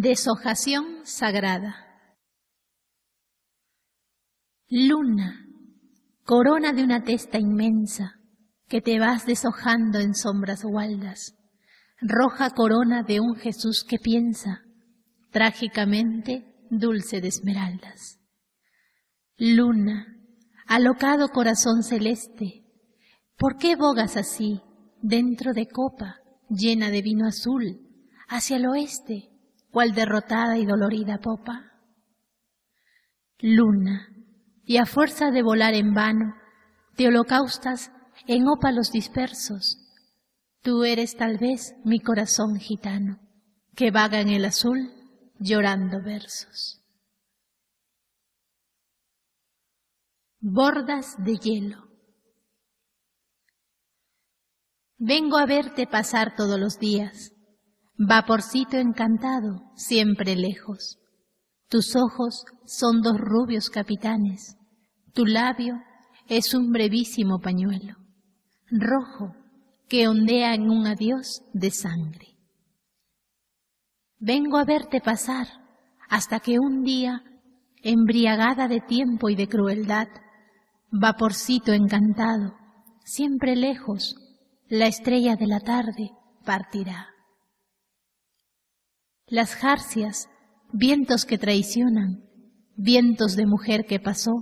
Deshojación sagrada. Luna, corona de una testa inmensa, que te vas deshojando en sombras gualdas, roja corona de un Jesús que piensa, trágicamente dulce de esmeraldas. Luna, alocado corazón celeste, ¿por qué bogas así, dentro de copa llena de vino azul, hacia el oeste, derrotada y dolorida popa? Luna, y a fuerza de volar en vano, te holocaustas en ópalos dispersos. Tú eres tal vez mi corazón gitano, que vaga en el azul llorando versos. Bordas de hielo. Vengo a verte pasar todos los días, vaporcito encantado, siempre lejos. Tus ojos son dos rubios capitanes, tu labio es un brevísimo pañuelo, rojo, que ondea en un adiós de sangre. Vengo a verte pasar hasta que un día, embriagada de tiempo y de crueldad, vaporcito encantado, siempre lejos, la estrella de la tarde partirá. Las jarcias, vientos que traicionan, vientos de mujer que pasó,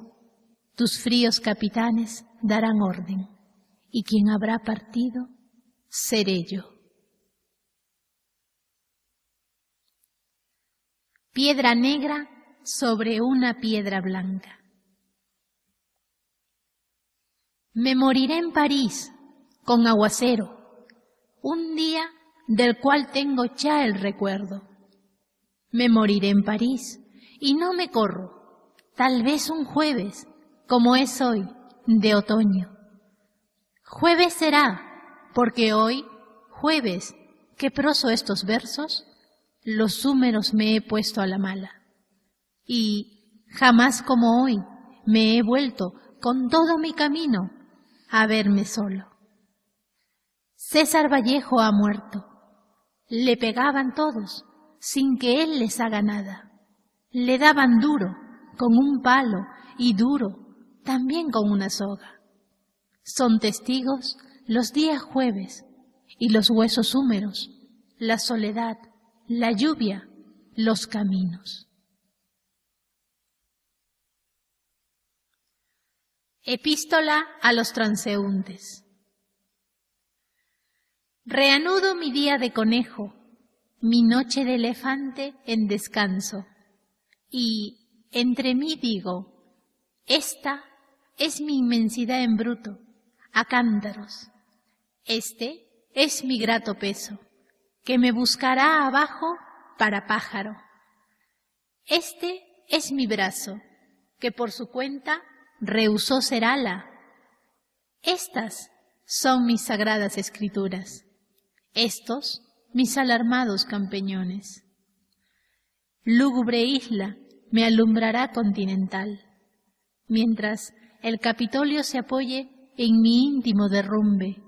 tus fríos capitanes darán orden, y quien habrá partido, seré yo. Piedra negra sobre una piedra blanca. Me moriré en París con aguacero, un día del cual tengo ya el recuerdo. Me moriré en París y no me corro, tal vez un jueves como es hoy, de otoño. Jueves será, porque hoy, jueves, que proso estos versos, los húmeros me he puesto a la mala. Y jamás como hoy me he vuelto con todo mi camino a verme solo. César Vallejo ha muerto. Le pegaban todos, sin que él les haga nada. Le daban duro, con un palo, y duro, también con una soga. Son testigos los días jueves y los huesos húmeros, la soledad, la lluvia, los caminos. Epístola a los transeúntes. Reanudo mi día de conejo, mi noche de elefante en descanso, y entre mí digo, esta es mi inmensidad en bruto, a cántaros. Este es mi grato peso, que me buscará abajo para pájaro. Este es mi brazo, que por su cuenta rehusó ser ala. Estas son mis sagradas escrituras, estos mis alarmados campeñones. Lúgubre isla me alumbrará continental, mientras el Capitolio se apoye en mi íntimo derrumbe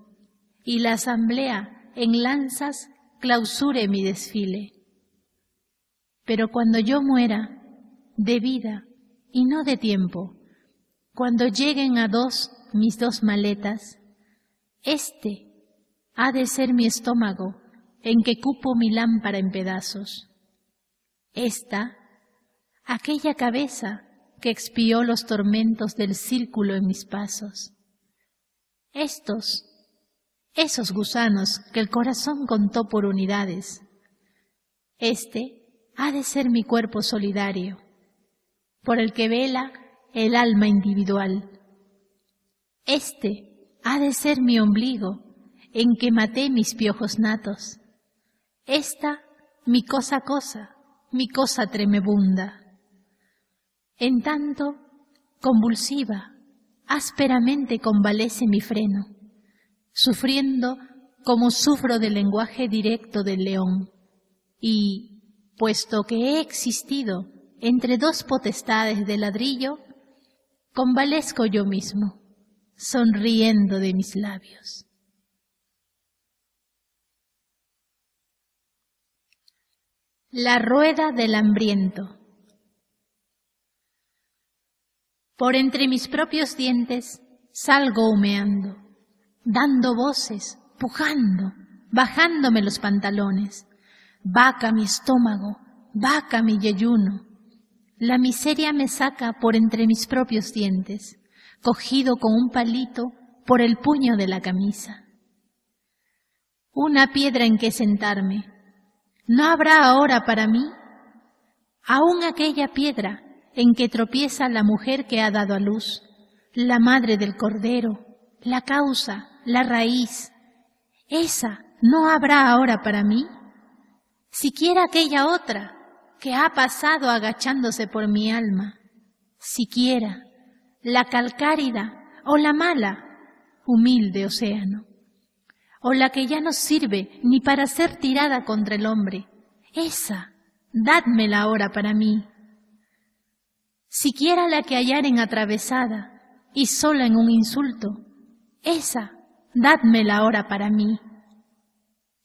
y la Asamblea en lanzas clausure mi desfile. Pero cuando yo muera, de vida y no de tiempo, cuando lleguen a dos mis dos maletas, este ha de ser mi estómago en que cupo mi lámpara en pedazos. Esta, aquella cabeza que expió los tormentos del círculo en mis pasos. Estos, esos gusanos que el corazón contó por unidades. Este, ha de ser mi cuerpo solidario, por el que vela el alma individual. Este ha de ser mi ombligo, en que maté mis piojos natos. Esta mi cosa cosa, mi cosa tremebunda. En tanto, convulsiva, ásperamente convalece mi freno, sufriendo como sufro del lenguaje directo del león. Y, puesto que he existido entre dos potestades de ladrillo, convalezco yo mismo, sonriendo de mis labios. La rueda del hambriento. Por entre mis propios dientes salgo humeando, dando voces, pujando, bajándome los pantalones. Vaca mi estómago, vaca mi yeyuno. La miseria me saca por entre mis propios dientes, cogido con un palito por el puño de la camisa. Una piedra en que sentarme, ¿No habrá ahora para mí? Aún aquella piedra en que tropieza la mujer que ha dado a luz, la madre del cordero, la causa, la raíz, esa no habrá ahora para mí? Siquiera aquella otra que ha pasado agachándose por mi alma, siquiera la calcárida o la mala, humilde océano o la que ya no sirve ni para ser tirada contra el hombre. Esa, dádmela ahora para mí. Siquiera la que hallaren atravesada y sola en un insulto, esa, dádmela ahora para mí.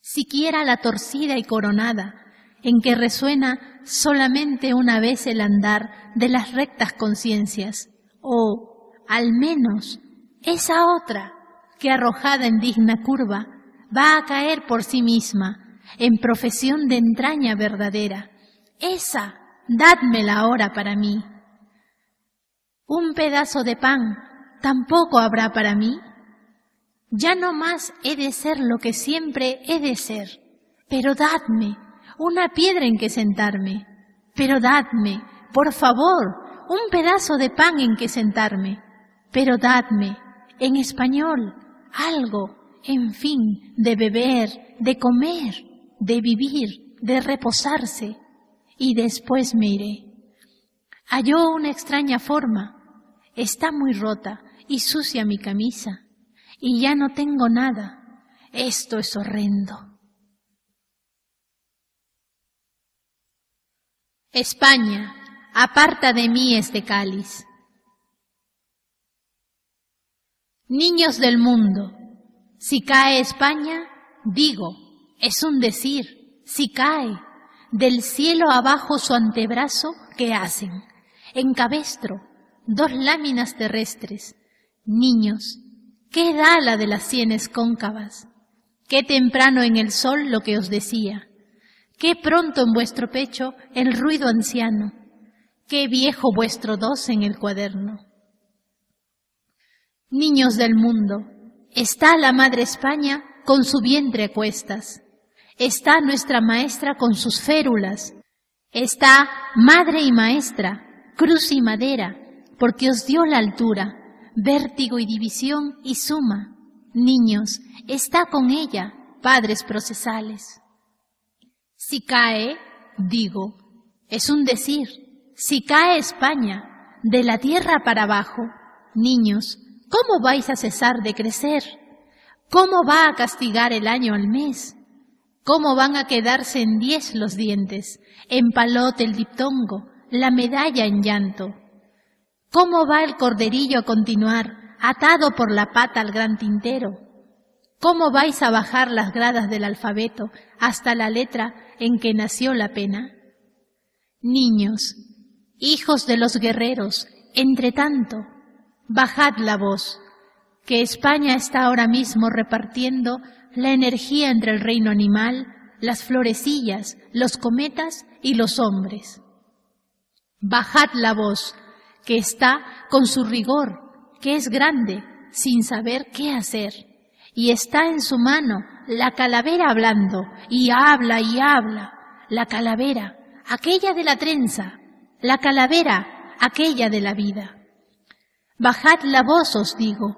Siquiera la torcida y coronada, en que resuena solamente una vez el andar de las rectas conciencias, o, al menos, esa otra, que arrojada en digna curva va a caer por sí misma en profesión de entraña verdadera. Esa, dádmela ahora para mí. Un pedazo de pan tampoco habrá para mí. Ya no más he de ser lo que siempre he de ser, pero dadme una piedra en que sentarme, pero dadme, por favor, un pedazo de pan en que sentarme, pero dadme, en español, algo, en fin, de beber, de comer, de vivir, de reposarse, y después me iré. Halló una extraña forma, está muy rota y sucia mi camisa, y ya no tengo nada. Esto es horrendo. España, aparta de mí este cáliz. Niños del mundo, si cae España, digo, es un decir, si cae del cielo abajo su antebrazo, ¿qué hacen? En cabestro, dos láminas terrestres. Niños, ¿qué da la de las sienes cóncavas? Qué temprano en el sol lo que os decía. Qué pronto en vuestro pecho el ruido anciano. Qué viejo vuestro dos en el cuaderno. Niños del mundo, está la Madre España con su vientre a cuestas. Está nuestra maestra con sus férulas. Está Madre y Maestra, cruz y madera, porque os dio la altura, vértigo y división y suma. Niños, está con ella, padres procesales. Si cae, digo, es un decir, si cae España, de la tierra para abajo, niños, ¿Cómo vais a cesar de crecer? ¿Cómo va a castigar el año al mes? ¿Cómo van a quedarse en diez los dientes, en palote el diptongo, la medalla en llanto? ¿Cómo va el corderillo a continuar, atado por la pata al gran tintero? ¿Cómo vais a bajar las gradas del alfabeto hasta la letra en que nació la pena? Niños, hijos de los guerreros, entre tanto, bajad la voz, que España está ahora mismo repartiendo la energía entre el reino animal, las florecillas, los cometas y los hombres. Bajad la voz, que está con su rigor, que es grande, sin saber qué hacer, y está en su mano la calavera hablando, y habla y habla, la calavera, aquella de la trenza, la calavera, aquella de la vida. Bajad la voz, os digo,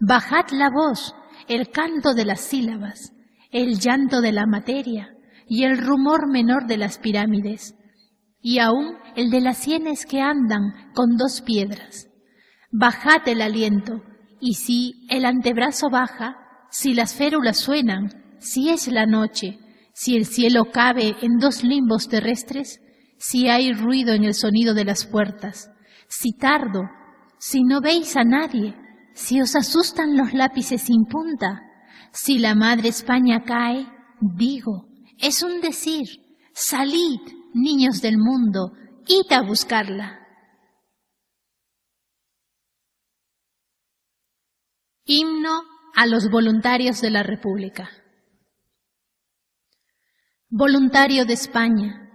bajad la voz, el canto de las sílabas, el llanto de la materia y el rumor menor de las pirámides, y aún el de las sienes que andan con dos piedras. Bajad el aliento, y si el antebrazo baja, si las férulas suenan, si es la noche, si el cielo cabe en dos limbos terrestres, si hay ruido en el sonido de las puertas, si tardo, si no veis a nadie, si os asustan los lápices sin punta, si la madre España cae, digo, es un decir, salid, niños del mundo, id a buscarla. Himno a los voluntarios de la República. Voluntario de España,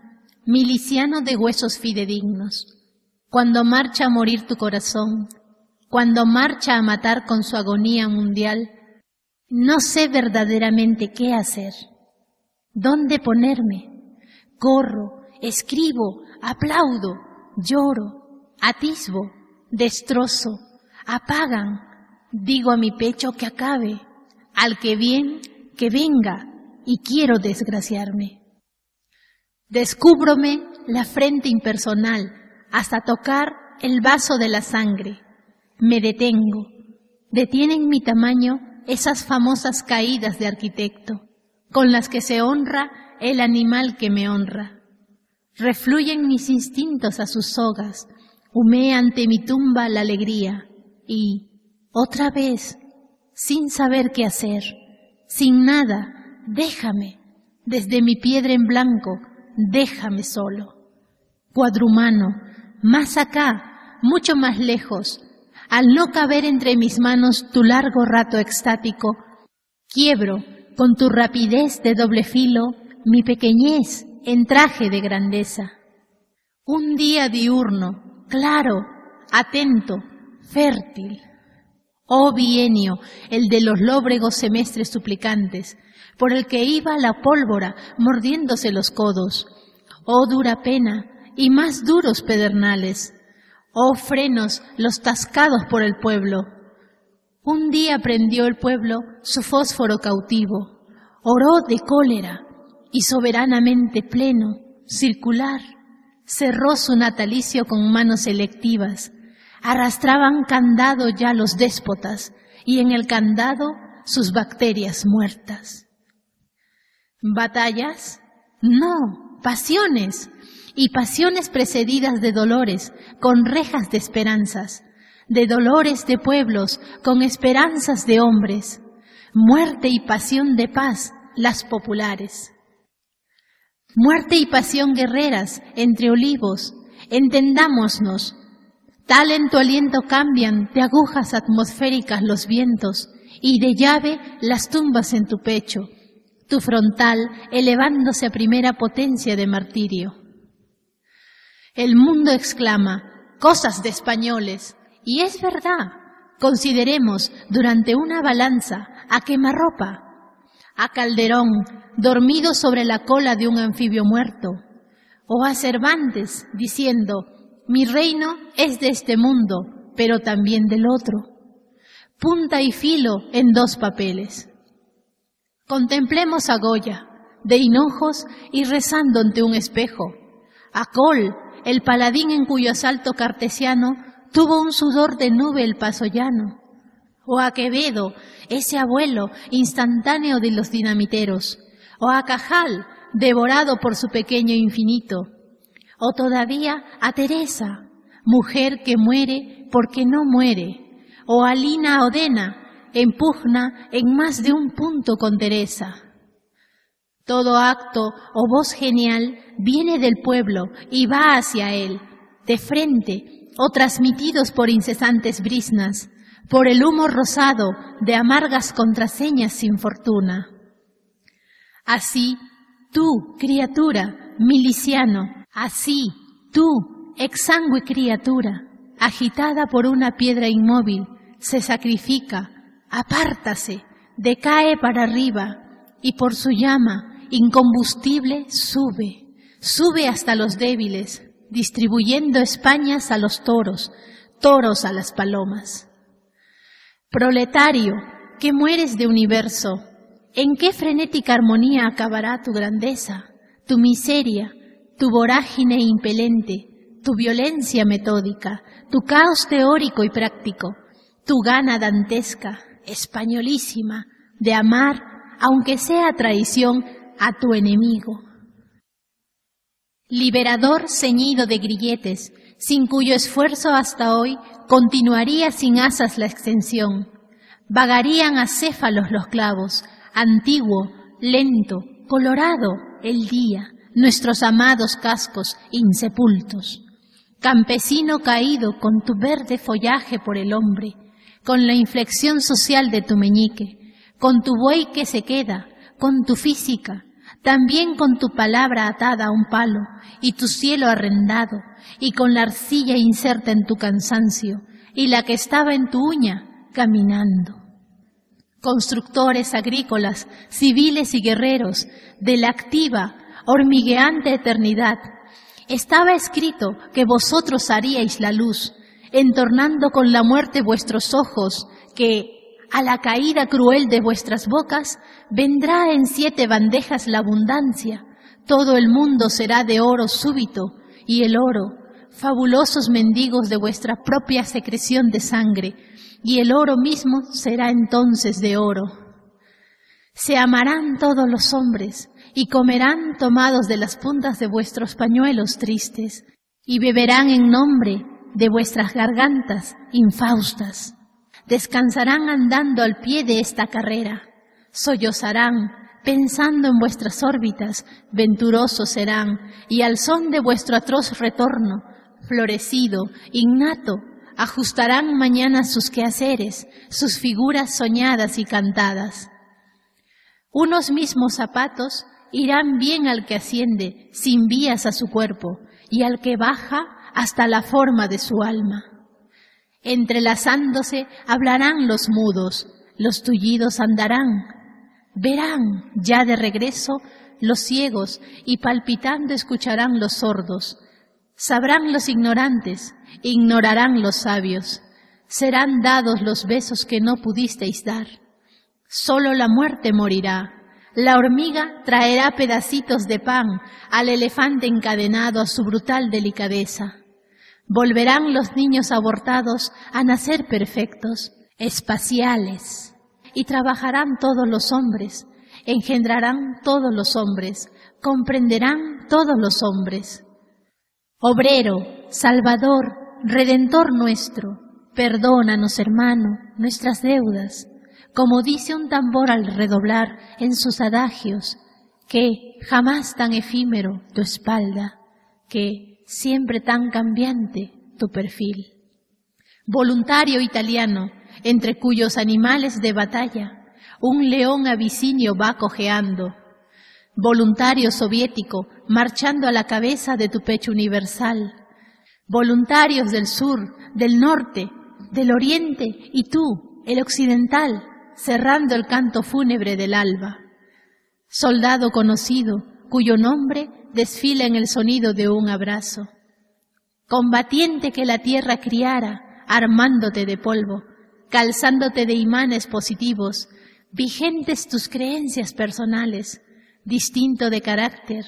miliciano de huesos fidedignos, cuando marcha a morir tu corazón, cuando marcha a matar con su agonía mundial, no sé verdaderamente qué hacer, dónde ponerme. Corro, escribo, aplaudo, lloro, atisbo, destrozo, apagan, digo a mi pecho que acabe, al que bien, que venga, y quiero desgraciarme. Descúbrome la frente impersonal hasta tocar el vaso de la sangre. Me detengo. Detienen mi tamaño esas famosas caídas de arquitecto, con las que se honra el animal que me honra. Refluyen mis instintos a sus sogas, humea ante mi tumba la alegría, y, otra vez, sin saber qué hacer, sin nada, déjame, desde mi piedra en blanco, déjame solo. Cuadrumano, más acá, mucho más lejos, al no caber entre mis manos tu largo rato extático, quiebro con tu rapidez de doble filo mi pequeñez en traje de grandeza. Un día diurno, claro, atento, fértil. Oh bienio, el de los lóbregos semestres suplicantes, por el que iba la pólvora mordiéndose los codos. Oh dura pena y más duros pedernales. Oh frenos los tascados por el pueblo. Un día prendió el pueblo su fósforo cautivo, oró de cólera y soberanamente pleno, circular, cerró su natalicio con manos selectivas, arrastraban candado ya los déspotas y en el candado sus bacterias muertas. ¿Batallas? No, pasiones, y pasiones precedidas de dolores, con rejas de esperanzas, de dolores de pueblos, con esperanzas de hombres, muerte y pasión de paz, las populares. Muerte y pasión guerreras entre olivos, entendámonos, tal en tu aliento cambian de agujas atmosféricas los vientos y de llave las tumbas en tu pecho tu frontal elevándose a primera potencia de martirio. El mundo exclama, cosas de españoles, y es verdad, consideremos durante una balanza a quemarropa, a Calderón dormido sobre la cola de un anfibio muerto, o a Cervantes diciendo, mi reino es de este mundo, pero también del otro. Punta y filo en dos papeles. Contemplemos a Goya, de hinojos y rezando ante un espejo, a Col, el paladín en cuyo asalto cartesiano tuvo un sudor de nube el paso llano, o a Quevedo, ese abuelo instantáneo de los dinamiteros, o a Cajal, devorado por su pequeño infinito, o todavía a Teresa, mujer que muere porque no muere, o a Lina Odena, empugna en más de un punto con Teresa. Todo acto o voz genial viene del pueblo y va hacia él, de frente o transmitidos por incesantes brisnas, por el humo rosado de amargas contraseñas sin fortuna. Así, tú, criatura, miliciano, así, tú, exangüe criatura, agitada por una piedra inmóvil, se sacrifica apártase, decae para arriba y por su llama incombustible sube, Sube hasta los débiles, distribuyendo Españas a los toros, toros a las palomas. Proletario, que mueres de universo, ¿en qué frenética armonía acabará tu grandeza, tu miseria, tu vorágine impelente, tu violencia metódica, tu caos teórico y práctico, tu gana dantesca, españolísima, de amar, aunque sea traición, a tu enemigo? Liberador ceñido de grilletes, sin cuyo esfuerzo hasta hoy continuaría sin asas la extensión. Vagarían acéfalos los clavos, antiguo, lento, colorado el día, nuestros amados cascos insepultos. Campesino caído con tu verde follaje por el hombre, con la inflexión social de tu meñique, con tu buey que se queda, con tu física, también con tu palabra atada a un palo y tu cielo arrendado, y con la arcilla inserta en tu cansancio, y la que estaba en tu uña, caminando. Constructores agrícolas, civiles y guerreros, de la activa, hormigueante eternidad, estaba escrito que vosotros haríais la luz, entornando con la muerte vuestros ojos, que, a la caída cruel de vuestras bocas, vendrá en siete bandejas la abundancia, todo el mundo será de oro súbito, y el oro, fabulosos mendigos de vuestra propia secreción de sangre, y el oro mismo será entonces de oro. Se amarán todos los hombres, y comerán tomados de las puntas de vuestros pañuelos tristes, y beberán en nombre de vuestras gargantas infaustas. Descansarán andando al pie de esta carrera, sollozarán pensando en vuestras órbitas, venturosos serán, y al son de vuestro atroz retorno, florecido, innato, ajustarán mañana sus quehaceres, sus figuras soñadas y cantadas. Unos mismos zapatos irán bien al que asciende sin vías a su cuerpo y al que baja hasta la forma de su alma. Entrelazándose hablarán los mudos, los tullidos andarán, verán ya de regreso los ciegos y palpitando escucharán los sordos, sabrán los ignorantes, ignorarán los sabios, serán dados los besos que no pudisteis dar. Solo la muerte morirá, la hormiga traerá pedacitos de pan al elefante encadenado a su brutal delicadeza. Volverán los niños abortados a nacer perfectos, espaciales, y trabajarán todos los hombres, engendrarán todos los hombres, comprenderán todos los hombres. Obrero, Salvador, Redentor nuestro, perdónanos, hermano, nuestras deudas como dice un tambor al redoblar en sus adagios, que jamás tan efímero tu espalda, que siempre tan cambiante tu perfil. Voluntario italiano, entre cuyos animales de batalla un león abisinio va cojeando. Voluntario soviético, marchando a la cabeza de tu pecho universal. Voluntarios del sur, del norte, del oriente y tú, el occidental, cerrando el canto fúnebre del alba. Soldado conocido, cuyo nombre desfila en el sonido de un abrazo. Combatiente que la tierra criara, armándote de polvo, calzándote de imanes positivos, vigentes tus creencias personales, distinto de carácter,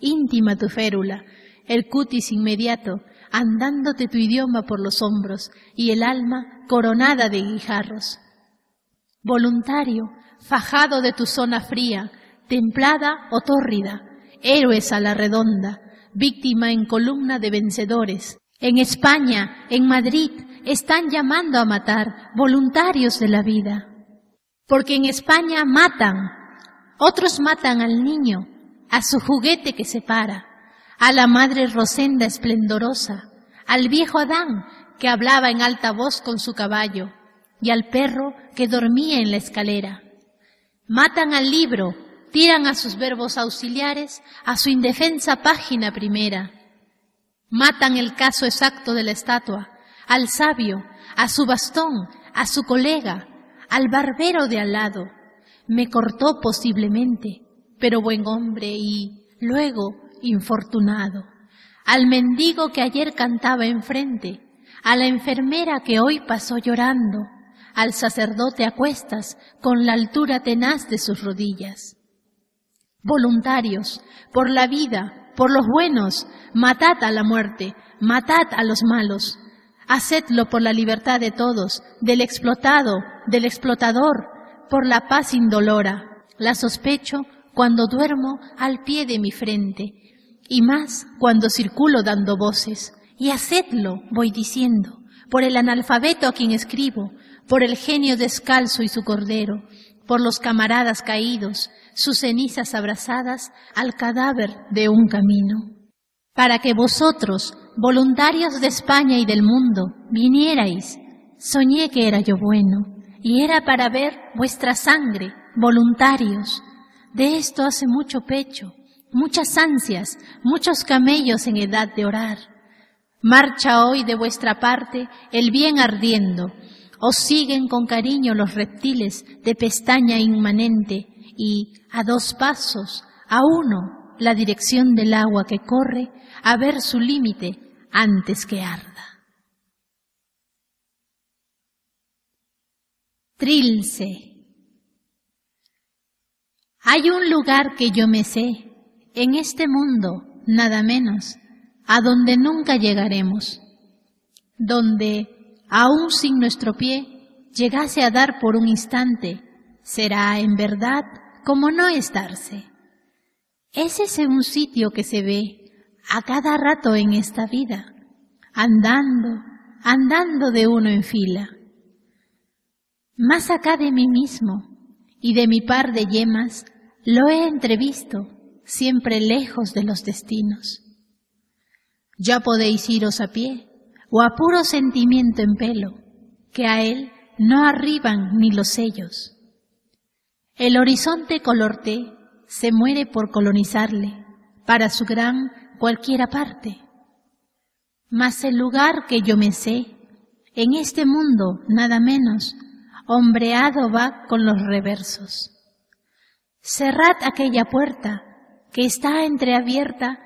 íntima tu férula, el cutis inmediato, andándote tu idioma por los hombros y el alma coronada de guijarros voluntario, fajado de tu zona fría, templada o tórrida, héroes a la redonda, víctima en columna de vencedores. En España, en Madrid, están llamando a matar voluntarios de la vida. Porque en España matan, otros matan al niño, a su juguete que se para, a la madre Rosenda esplendorosa, al viejo Adán que hablaba en alta voz con su caballo, y al perro que dormía en la escalera. Matan al libro, tiran a sus verbos auxiliares a su indefensa página primera. Matan el caso exacto de la estatua, al sabio, a su bastón, a su colega, al barbero de al lado. Me cortó posiblemente, pero buen hombre y luego infortunado, al mendigo que ayer cantaba enfrente, a la enfermera que hoy pasó llorando, al sacerdote a cuestas con la altura tenaz de sus rodillas. Voluntarios, por la vida, por los buenos, matad a la muerte, matad a los malos, hacedlo por la libertad de todos, del explotado, del explotador, por la paz indolora. La sospecho cuando duermo al pie de mi frente, y más cuando circulo dando voces. Y hacedlo, voy diciendo, por el analfabeto a quien escribo, por el genio descalzo y su cordero, por los camaradas caídos, sus cenizas abrazadas al cadáver de un camino. Para que vosotros, voluntarios de España y del mundo, vinierais, soñé que era yo bueno, y era para ver vuestra sangre, voluntarios. De esto hace mucho pecho, muchas ansias, muchos camellos en edad de orar. Marcha hoy de vuestra parte el bien ardiendo, os siguen con cariño los reptiles de pestaña inmanente y, a dos pasos, a uno, la dirección del agua que corre a ver su límite antes que arda. Trilce. Hay un lugar que yo me sé, en este mundo, nada menos, a donde nunca llegaremos, donde aún sin nuestro pie, llegase a dar por un instante, será en verdad como no estarse. Es ese un sitio que se ve a cada rato en esta vida, andando, andando de uno en fila. Más acá de mí mismo y de mi par de yemas, lo he entrevisto, siempre lejos de los destinos. Ya podéis iros a pie, o a puro sentimiento en pelo, que a él no arriban ni los sellos. El horizonte color té se muere por colonizarle para su gran cualquiera parte. Mas el lugar que yo me sé, en este mundo nada menos, hombreado va con los reversos. Cerrad aquella puerta que está entreabierta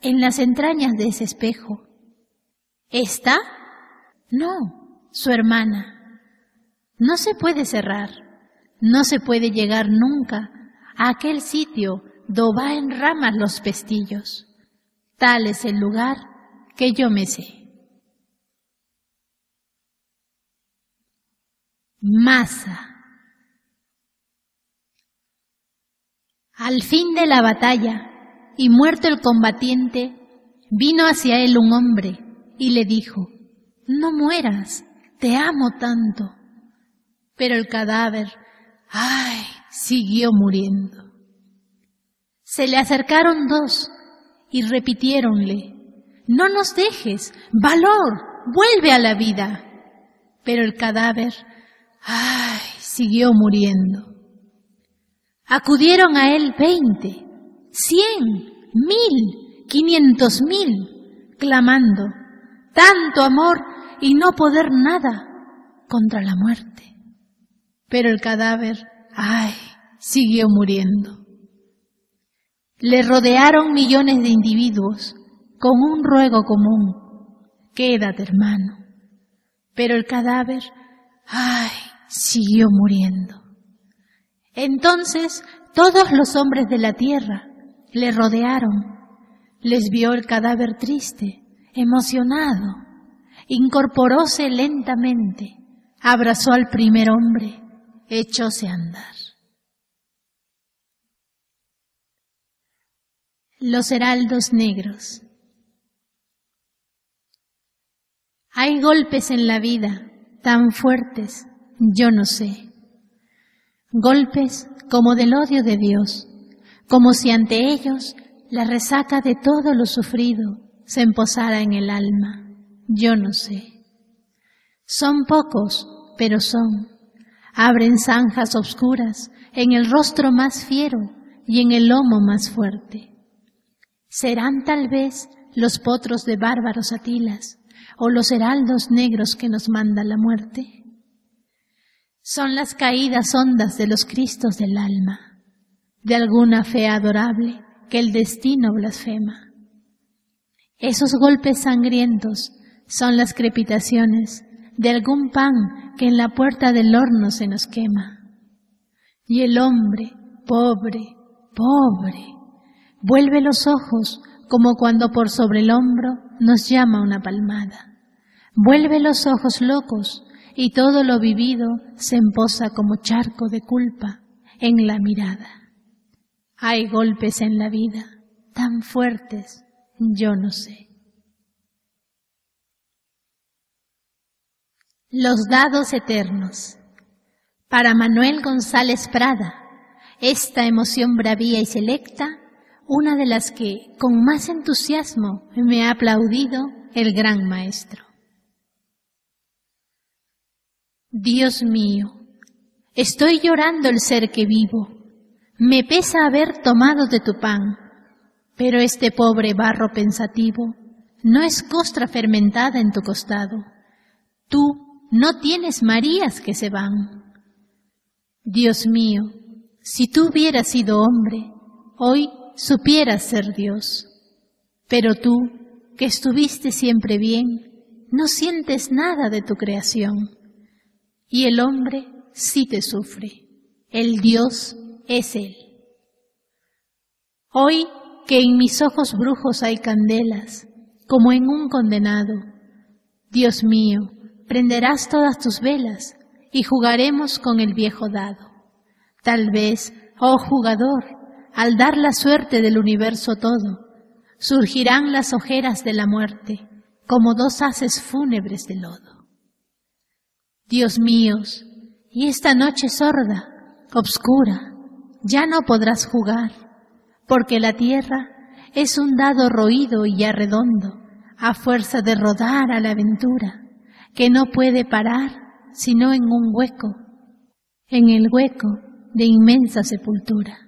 en las entrañas de ese espejo ¿Esta? No, su hermana. No se puede cerrar, no se puede llegar nunca a aquel sitio do va en ramas los pestillos. Tal es el lugar que yo me sé. Masa. Al fin de la batalla, y muerto el combatiente, vino hacia él un hombre y le dijo, no mueras, te amo tanto. Pero el cadáver, ay, siguió muriendo. Se le acercaron dos y repitiéronle, no nos dejes, valor, vuelve a la vida. Pero el cadáver, ay, siguió muriendo. Acudieron a él veinte, cien, mil, quinientos mil, clamando, tanto amor y no poder nada contra la muerte. Pero el cadáver, ay, siguió muriendo. Le rodearon millones de individuos con un ruego común. Quédate, hermano. Pero el cadáver, ay, siguió muriendo. Entonces todos los hombres de la tierra le rodearon. Les vio el cadáver triste emocionado, incorporóse lentamente, abrazó al primer hombre, echóse a andar. Los heraldos negros. Hay golpes en la vida tan fuertes, yo no sé. Golpes como del odio de Dios, como si ante ellos la resaca de todo lo sufrido se emposara en el alma. Yo no sé. Son pocos, pero son. Abren zanjas obscuras en el rostro más fiero y en el lomo más fuerte. Serán tal vez los potros de bárbaros atilas o los heraldos negros que nos manda la muerte. Son las caídas hondas de los cristos del alma, de alguna fe adorable que el destino blasfema. Esos golpes sangrientos son las crepitaciones de algún pan que en la puerta del horno se nos quema. Y el hombre, pobre, pobre, vuelve los ojos como cuando por sobre el hombro nos llama una palmada. Vuelve los ojos locos y todo lo vivido se emposa como charco de culpa en la mirada. Hay golpes en la vida tan fuertes, yo no sé. Los dados eternos. Para Manuel González Prada, esta emoción bravía y selecta, una de las que con más entusiasmo me ha aplaudido el gran maestro. Dios mío, estoy llorando el ser que vivo. Me pesa haber tomado de tu pan, pero este pobre barro pensativo no es costra fermentada en tu costado. Tú no tienes Marías que se van. Dios mío, si tú hubieras sido hombre, hoy supieras ser Dios. Pero tú, que estuviste siempre bien, no sientes nada de tu creación y el hombre sí te sufre. El Dios es Él. Hoy que en mis ojos brujos hay candelas, como en un condenado, Dios mío, prenderás todas tus velas y jugaremos con el viejo dado. Tal vez, oh jugador, al dar la suerte del universo todo, surgirán las ojeras de la muerte como dos haces fúnebres de lodo. Dios míos, y esta noche sorda, obscura, ya no podrás jugar, porque la tierra es un dado roído y ya redondo, a fuerza de rodar a la aventura, que no puede parar sino en un hueco, en el hueco de inmensa sepultura.